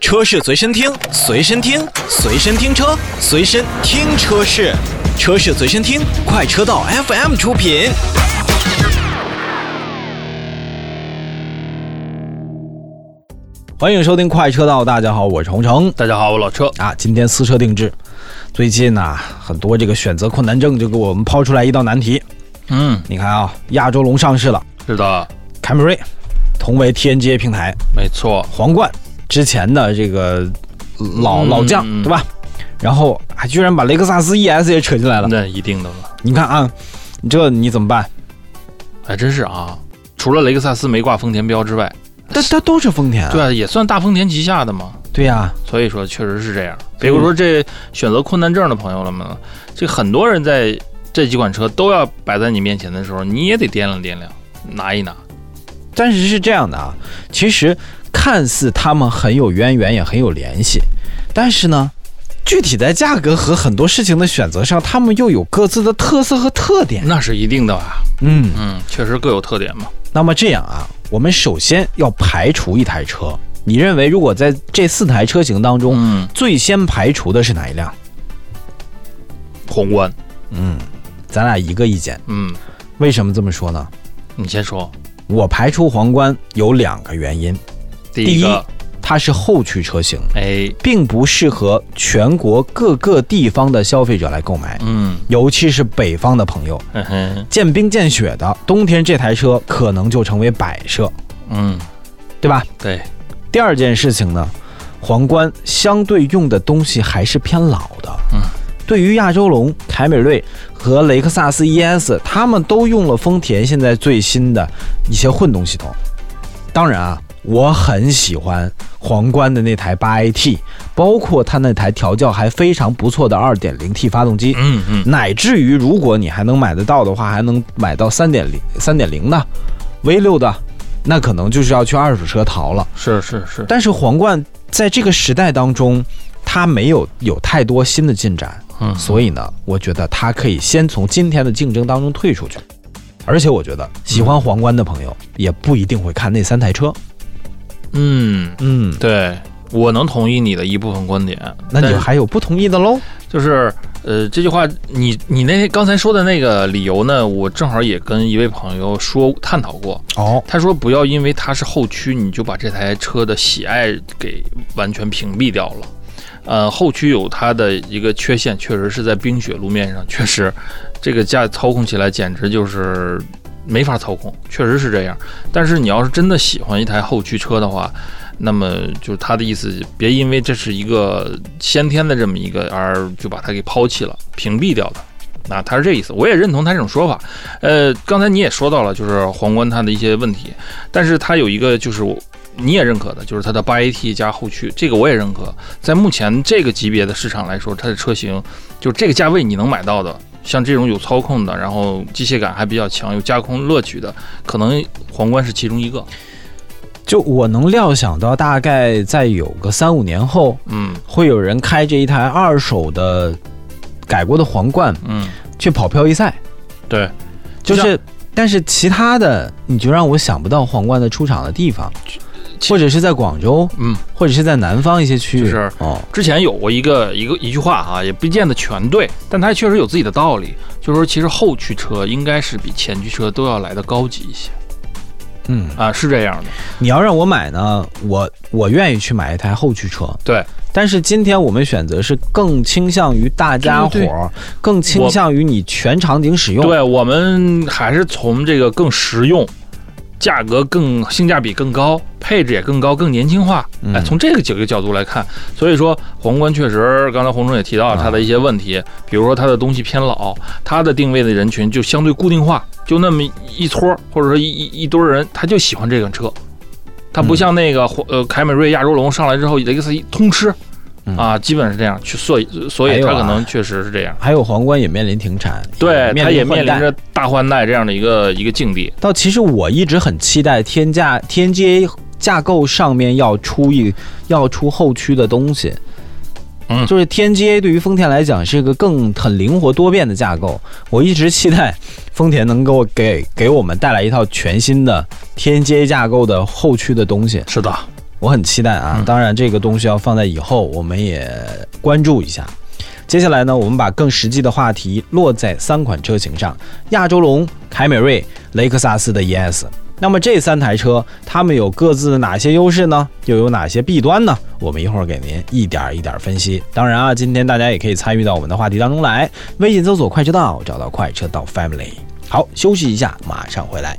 车是随身听，随身听，随身听车，随身听车是，车是随身听，快车道 FM 出品。欢迎收听快车道，大家好，我是洪城大家好，我老车。啊。今天私车定制，最近呢、很多这个选择困难症就给我们抛出来一道难题。嗯，你看啊，亚洲龙上市了，是的，凯美瑞同为 TNGA 平台，没错。皇冠之前的这个老、嗯老将，嗯对吧？然后还居然把雷克萨斯 ES 也扯进来了。那一定的了，你看啊，你这你怎么办？还真是啊。除了雷克萨斯没挂丰田标之外，它它都是丰田啊。对啊，也算大丰田旗下的嘛。对呀、所以说，确实是这样。比如说这选择困难症的朋友了嘛，这很多人在这几款车都要摆在你面前的时候，你也得掂量掂量，拿一拿。但是是这样的啊，其实看似他们很有渊源，也很有联系，但是呢，具体在价格和很多事情的选择上，他们又有各自的特色和特点。那是一定的吧？嗯，嗯，确实各有特点嘛。那么这样啊，我们首先要排除一台车。你认为，如果在这四台车型当中，嗯，最先排除的是哪一辆？宏观。嗯，咱俩一个意见。嗯，为什么这么说呢？你先说。我排除皇冠有两个原因，第一个，它是后驱车型，哎，并不适合全国各个地方的消费者来购买，嗯，尤其是北方的朋友，见冰见雪的，冬天这台车可能就成为摆设，嗯，对吧？对，第二件事情呢，皇冠相对用的东西还是偏老的。嗯，对于亚洲龙、凯美瑞和雷克萨斯 ES，他们都用了丰田现在最新的一些混动系统。当然啊，我很喜欢皇冠的那台八 AT，包括它那台调教还非常不错的 2.0T 发动机。嗯嗯，乃至于如果你还能买得到的话，还能买到三点零、三点零的 V 六的，那可能就是要去二手车淘了。是是是，但是皇冠在这个时代当中，它没有有太多新的进展，嗯，所以呢，我觉得它可以先从今天的竞争当中退出去。而且我觉得喜欢皇冠的朋友也不一定会看那三台车。嗯，嗯，对，我能同意你的一部分观点。那你还有不同意的喽？就是呃，这句话，你你那刚才说的那个理由呢，我正好也跟一位朋友说探讨过。哦，他说不要因为它是后驱，你就把这台车的喜爱给完全屏蔽掉了。呃，后驱有它的一个缺陷，确实是在冰雪路面上，确实这个驾操控起来简直就是没法操控，确实是这样。但是你要是真的喜欢一台后驱车的话，那么就是他的意思，别因为这是一个先天的这么一个而就把它给抛弃了、屏蔽掉的。那，他是这意思，我也认同他这种说法。呃，刚才你也说到了，就是皇冠它的一些问题，但是它有一个就是我你也认可的，就是它的八 AT 加后驱，这个我也认可。在目前这个级别的市场来说，它的车型就这个价位你能买到的，像这种有操控的，然后机械感还比较强、有驾控乐趣的，可能皇冠是其中一个。就我能料想到，大概在有个三五年后，嗯。会有人开着一台二手的改过的皇冠嗯，去跑漂移赛，对，像就是，但是其他的你就让我想不到皇冠的出场的地方，其或者是在广州，嗯，或者是在南方一些区域，就是哦，之前有过一个一个一句话哈、也不见得全对，但它确实有自己的道理，就是说其实后驱车应该是比前驱车都要来的高级一些嗯，啊，是这样的。你要让我买呢，我我愿意去买一台后驱车，对，但是今天我们选择是更倾向于大家伙更倾向于你全场景使用，对我们还是从这个更实用、价格更性价比更高、配置也更高、更年轻化，嗯。哎，从这个几个角度来看，所以说皇冠确实，刚才洪总也提到了它的一些问题，比如说它的东西偏老，它的定位的人群就相对固定化，就那么一撮儿或者说一一一堆儿人，他就喜欢这款车。它不像那个呃凯美瑞、亚洲龙上来之后，雷克萨斯通吃嗯啊，基本是这样去，所以所以它可能确实是这样。还有皇冠也面临停产，对，它也面临着大换代这样的一个一个境地。到其实我一直很期待天价 TNGA 架构上面要出一要出后驱的东西，嗯就是 TNGA 对于丰田来讲是一个更很灵活多变的架构，我一直期待丰田能够给给我们带来一套全新的 TNGA 架构的后驱的东西。是的，我很期待啊。嗯当然，这个东西要放在以后，我们也关注一下。接下来呢，我们把更实际的话题落在三款车型上：亚洲龙、凯美瑞、雷克萨斯的 ES。那么这三台车，它们有各自的哪些优势呢？又有哪些弊端呢？我们一会儿给您一点儿一点儿分析。当然啊，今天大家也可以参与到我们的话题当中来，微信搜索“快车道”，找到“快车道 Family”。好，休息一下，马上回来。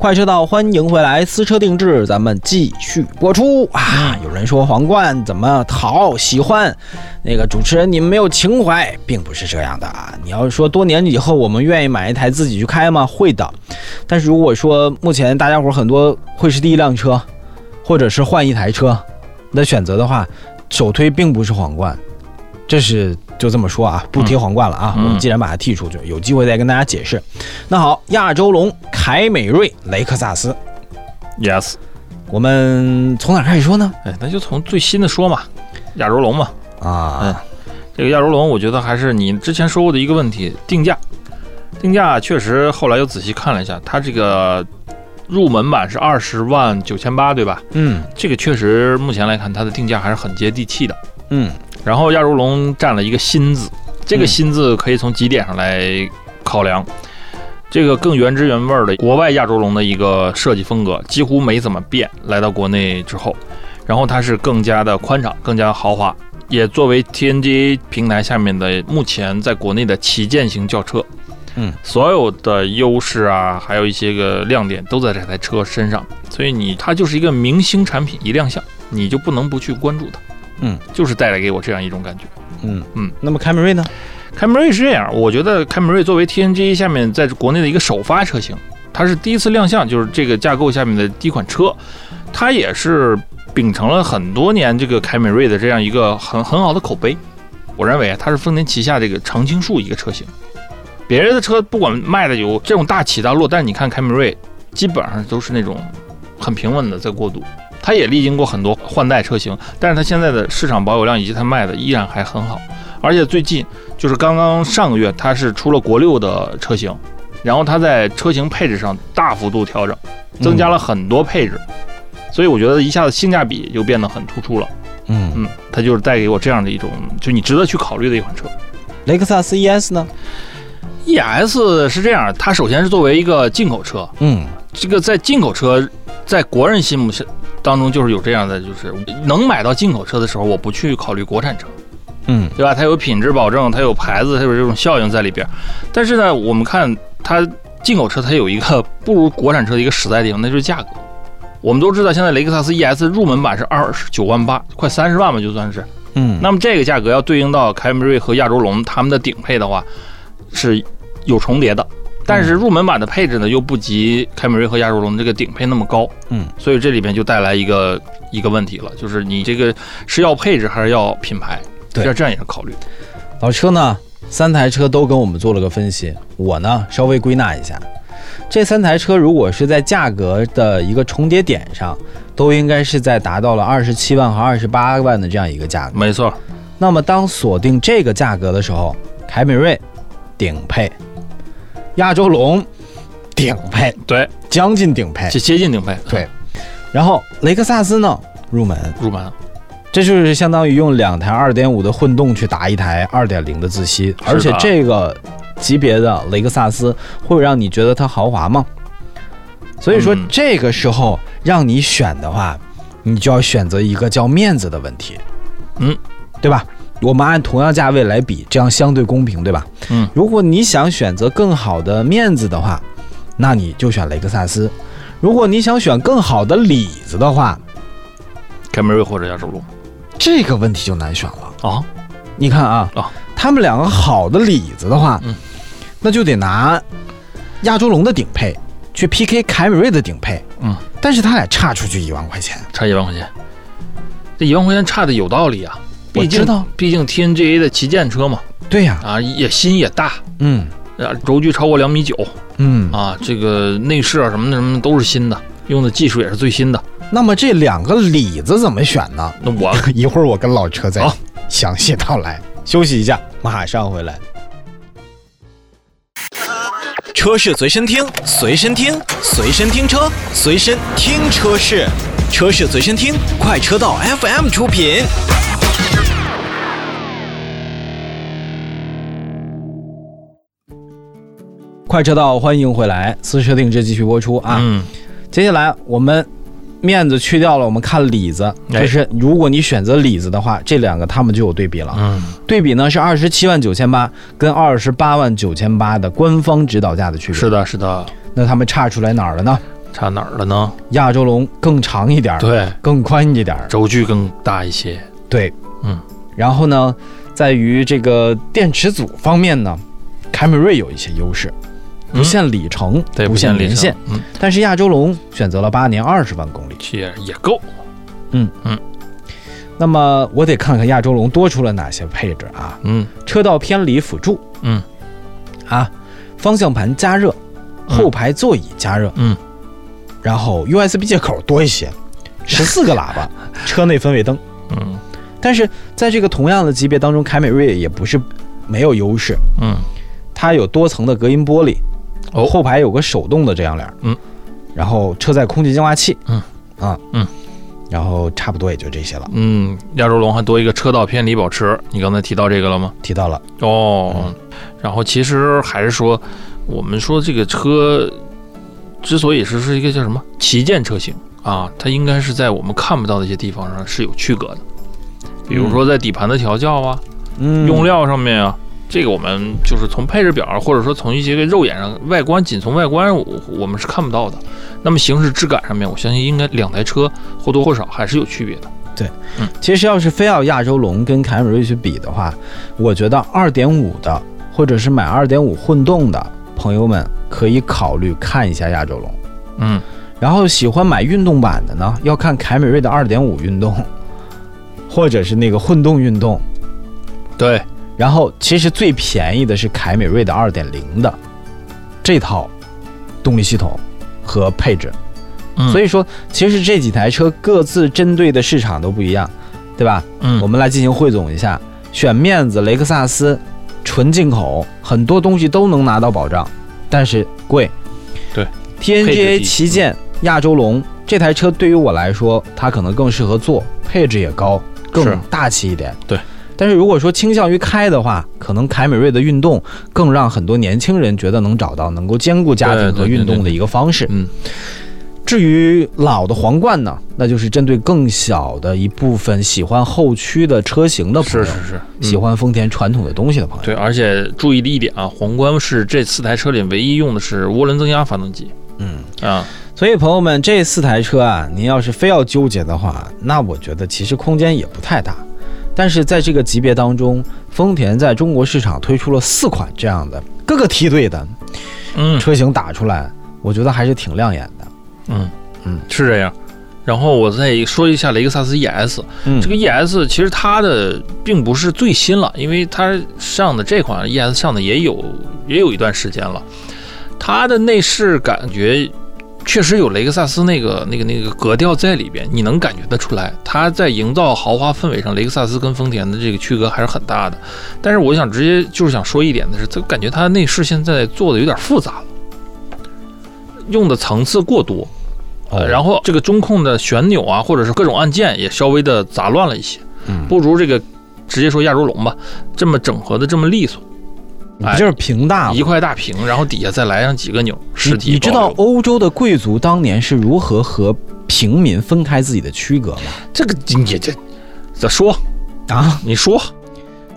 快车道，欢迎回来，私车定制，咱们继续播出啊！有人说皇冠怎么讨喜欢，那个主持人你们没有情怀，并不是这样的啊！你要说多年以后我们愿意买一台自己去开吗？会的，但是如果说目前大家伙很多会是第一辆车，或者是换一台车的选择的话，首推并不是皇冠，这是就这么说啊，不提皇冠了啊，嗯我们既然把它剔出去，有机会再跟大家解释。那好，亚洲龙、凯美瑞、雷克萨斯，Yes，我们从哪开始说呢？哎，那就从最新的说嘛，亚洲龙嘛，啊，这个亚洲龙，我觉得还是你之前说过的一个问题，定价。定价确实，后来又仔细看了一下，它这个入门版是二十万九千八，对吧？嗯这个确实目前来看，它的定价还是很接地气的。嗯然后亚洲龙占了一个新字，这个嗯新字可以从几点上来考量。这个更原汁原味儿的国外亚洲龙的一个设计风格，几乎没怎么变。来到国内之后，然后它是更加的宽敞，更加豪华，也作为 TNGA 平台下面的目前在国内的旗舰型轿车。嗯，所有的优势啊，还有一些个亮点都在这台车身上，所以你它就是一个明星产品，一亮相你就不能不去关注它。嗯，就是带来给我这样一种感觉。嗯嗯，那么凯美瑞呢？凯美瑞是这样，我觉得凯美瑞作为 TNGA 下面在国内的一个首发车型，它是第一次亮相，就是这个架构下面的第一款车，它也是秉承了很多年这个凯美瑞的这样一个很很好的口碑。我认为啊它是丰田旗下这个常青树一个车型，别人的车不管卖的有这种大起大落，但是你看凯美瑞基本上都是那种很平稳的在过渡。它也历经过很多换代车型，但是它现在的市场保有量以及它卖的依然还很好，而且最近就是刚刚上个月，它是出了国六的车型，然后它在车型配置上大幅度调整，增加了很多配置，所以我觉得一下子性价比就变得很突出了。嗯，嗯，它就是带给我这样的一种，就你值得去考虑的一款车。雷克萨斯 ES 呢？ES 是这样，它首先是作为一个进口车，嗯这个在进口车在国人心目当中就是有这样的，就是能买到进口车的时候，我不去考虑国产车。嗯对吧？它有品质保证，它有牌子，它有这种效应在里边。但是呢，我们看它进口车，它有一个不如国产车的一个实在地方，那就是价格。我们都知道，现在雷克萨斯 ES 入门版是二十九万八，快三十万吧，就算是。嗯，那么这个价格要对应到凯美瑞和亚洲龙他们的顶配的话，是有重叠的。但是入门版的配置呢，又不及凯美瑞和亚洲龙这个顶配那么高。嗯，所以这里边就带来一个一个问题了，就是你这个是要配置还是要品牌？对要这样也是考虑。老车呢，三台车都跟我们做了个分析，我呢稍微归纳一下，这三台车如果是在价格的一个重叠点上，都应该是在达到了二十七万和二十八万的这样一个价格。没错，那么当锁定这个价格的时候，凯美瑞顶配，亚洲龙顶配，对，将近顶配，接接近顶配，对。然后雷克萨斯呢入门，入门。这就是相当于用两台2.5的混动去打一台2.0的自吸，而且这个级别的雷克萨斯会让你觉得它豪华吗？所以说嗯。这个时候让你选的话，你就要选择一个叫面子的问题，嗯，对吧？我们按同样价位来比，这样相对公平，对吧？嗯，如果你想选择更好的面子的话，那你就选雷克萨斯；如果你想选更好的里子的话，凯美瑞或者亚洲龙。这个问题就难选了。啊，你看啊，啊。他们两个好的里子的话，嗯。那就得拿亚洲龙的顶配去 PK 凯美瑞的顶配，嗯，但是他俩差出去一万块钱，差一万块钱，这一万块钱差的有道理啊。毕知道，毕竟 TNGA 的旗舰车嘛，对呀、啊，也新也大，嗯啊，轴距超过两米九嗯，啊，这个内饰啊什么的什么的都是新的，用的技术也是最新的。那么这两个里子怎么选呢？那我 一会儿我跟老车再好详细道来。休息一下，马上回来。车是随身听，随身听，随身听车，随身听车是，车是随身听，快车道 FM 出品。快车道，欢迎回来，私车定制继续播出啊。嗯，接下来我们面子去掉了，我们看里子，哎就是如果你选择里子的话，这两个他们就有对比了。嗯，对比呢是二十七万九千八跟二十八万九千八的官方指导价的区别。是的，是的，那他们差出来哪儿了呢？差哪儿了呢？亚洲龙更长一点，对，更宽一点，轴距更大一些。对，嗯。然后呢，在于这个电池组方面呢，凯美瑞有一些优势，不限里程，嗯对，不限里程年限。，嗯，但是亚洲龙选择了八年二十万公里。也也够。嗯嗯那么我得看看亚洲龙多出了哪些配置啊？嗯车道偏离辅助，嗯，啊，方向盘加热，嗯后排座椅加热，嗯，然后 USB 接口多一些，十四个喇叭，车内氛围灯。嗯但是在这个同样的级别当中，凯美瑞也不是没有优势，嗯，它有多层的隔音玻璃，哦。后排有个手动的遮阳帘，嗯，然后车载空气净化器，嗯，啊，嗯，然后差不多也就这些了，嗯，亚洲龙还多一个车道偏离保持，你刚才提到这个了吗？提到了，哦，然后其实还是说，我们说这个车之所以是是一个叫什么？旗舰车型啊，它应该是在我们看不到的一些地方上是有区隔的，比如说在底盘的调教啊、嗯用料上面啊。这个我们就是从配置表，或者说从一些个肉眼上外观，仅从外观我我们是看不到的。那么行驶质感上面，我相信应该两台车或多或少还是有区别的。对，嗯其实要是非要亚洲龙跟凯美瑞去比的话，我觉得二点五的或者是买二点五混动的朋友们可以考虑看一下亚洲龙。嗯，然后喜欢买运动版的呢，要看凯美瑞的二点五运动，或者是那个混动运动。对，然后其实最便宜的是凯美瑞的二点零的这套动力系统和配置。嗯，所以说，其实这几台车各自针对的市场都不一样，对吧？嗯，我们来进行汇总一下，选面子、雷克萨斯，纯进口，很多东西都能拿到保障，但是贵。对，TNGA 旗舰亚洲龙这台车对于我来说，它可能更适合做，配置也高，更大气一点。对。但是如果说倾向于开的话，可能凯美瑞的运动更让很多年轻人觉得能找到能够兼顾家庭和运动的一个方式。嗯，至于老的皇冠呢，那就是针对更小的一部分喜欢后驱的车型的朋友，是是是，嗯喜欢丰田传统的东西的朋友。对，而且注意的一点啊，皇冠是这四台车里唯一用的是涡轮增压发动机嗯，啊。所以朋友们，这四台车啊，您要是非要纠结的话，那我觉得其实空间也不太大。但是在这个级别当中，丰田在中国市场推出了四款这样的各个梯队的嗯车型打出来，我觉得还是挺亮眼的。嗯嗯是这样。然后我再说一下雷克萨斯 ES，嗯这个 ES 其实它的并不是最新了，因为它上的这款 ES 上的也有也有一段时间了，它的内饰感觉确实有雷克萨斯那个那个那个格调在里边，你能感觉得出来，它在营造豪华氛围上，雷克萨斯跟丰田的这个区隔还是很大的。但是我想直接就是想说一点的是，这感觉它内饰现在做的有点复杂了，用的层次过多。呃，然后后这个中控的旋钮啊，或者是各种按键也稍微的杂乱了一些，嗯，不如这个直接说亚洲龙吧，这么整合的这么利索，你不就是平大吗一？块大屏，然后底下再来上几个钮，实体你你知道欧洲的贵族当年是如何和平民分开自己的区隔吗？这个你这咋说？啊，你说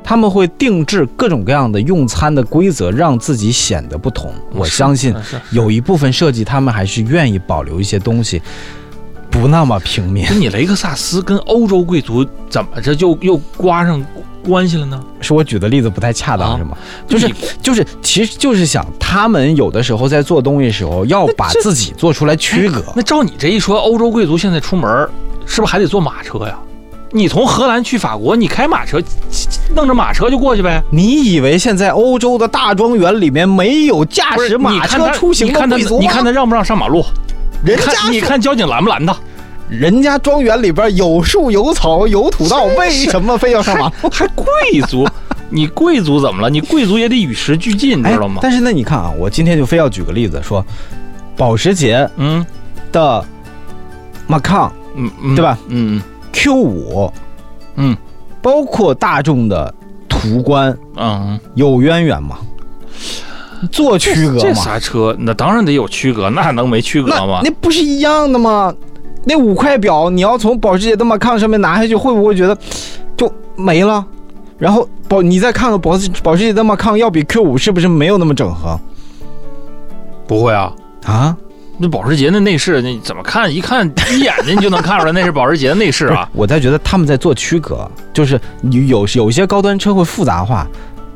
他们会定制各种各样的用餐的规则，让自己显得不同。我相信有一部分设计，他们还是愿意保留一些东西，不那么平民。你雷克萨斯跟欧洲贵族怎么着就又刮上关系了呢？是我举的例子不太恰当，啊是吗？就是就是，其实就是想他们有的时候在做东西的时候，要把自己做出来区隔。那照你这一说，欧洲贵族现在出门是不是还得坐马车呀？你从荷兰去法国，你开马车，弄着马车就过去呗。你以为现在欧洲的大庄园里面没有驾驶马车出行的贵族吗？你看他让不让上马路？人看家你看交警拦不拦他？人家庄园里边有树有草有土道，为什么非要上马路？还贵族，你贵族怎么了？你贵族也得与时俱进，你知道吗？但是那，你看啊，我今天就非要举个例子说，保时捷嗯的 Macan 嗯嗯，对吧？嗯 Q 五，嗯包括大众的途观，嗯，有渊源吗？做区隔吗这啥？车那当然得有区隔，那能没区隔那吗？那不是一样的吗？那五块表你要从保时捷的 Macan 上面拿下去，会不会觉得就没了？然后保你再看看保时保时捷的 Macan 要比 Q 五是不是没有那么整合不会啊。啊？那保时捷的内饰，你怎么看？一看一眼睛就能看出来那是保时捷的内饰啊！我在觉得他们在做区隔，就是你有有些高端车会复杂化，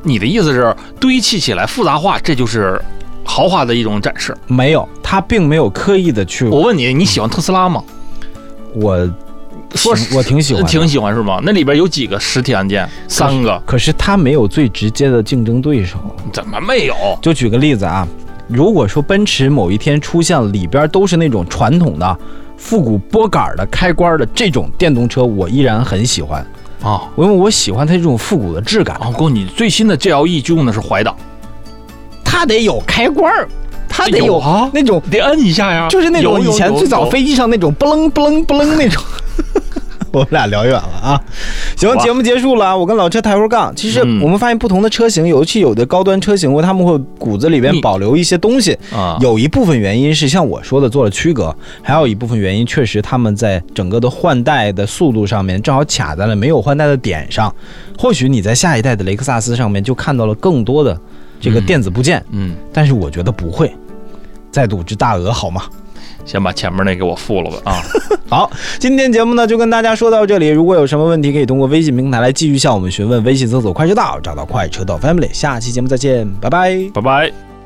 你的意思是堆砌起来复杂化，这就是豪华的一种展示？没有，他并没有刻意的去我问你，你喜欢特斯拉吗？我说我挺喜欢的，挺喜欢是吗？那里边有几个实体按键？三个？可是它没有最直接的竞争对手。怎么没有？就举个例子啊，如果说奔驰某一天出现了里边都是那种传统的复古拨杆的开关的这种电动车，我依然很喜欢，啊因为我喜欢它这种复古的质感。啊！哥，你最新的 GLE 就用的是怀档，它得有开关儿，它得有啊，那种，得摁一下呀，就是那种有以前最早。飞机上那种不楞不楞不楞那种。我们俩聊远了啊！行节目结束了啊！我跟老车抬会儿杠。其实嗯我们发现不同的车型，尤其有的高端车型，他们会骨子里边保留一些东西。啊，有一部分原因是像我说的做了区隔，还有一部分原因确实他们在整个的换代的速度上面正好卡在了没有换代的点上。或许你在下一代的雷克萨斯上面就看到了更多的这个嗯电子部件，嗯，但是我觉得不会。再赌只大额好吗？先把前面那给我付了吧啊！好，今天节目呢就跟大家说到这里。如果有什么问题，可以通过微信平台来继续向我们询问。微信搜索“快车道”，找到“快车道 Family”。下期节目再见，拜拜。拜拜。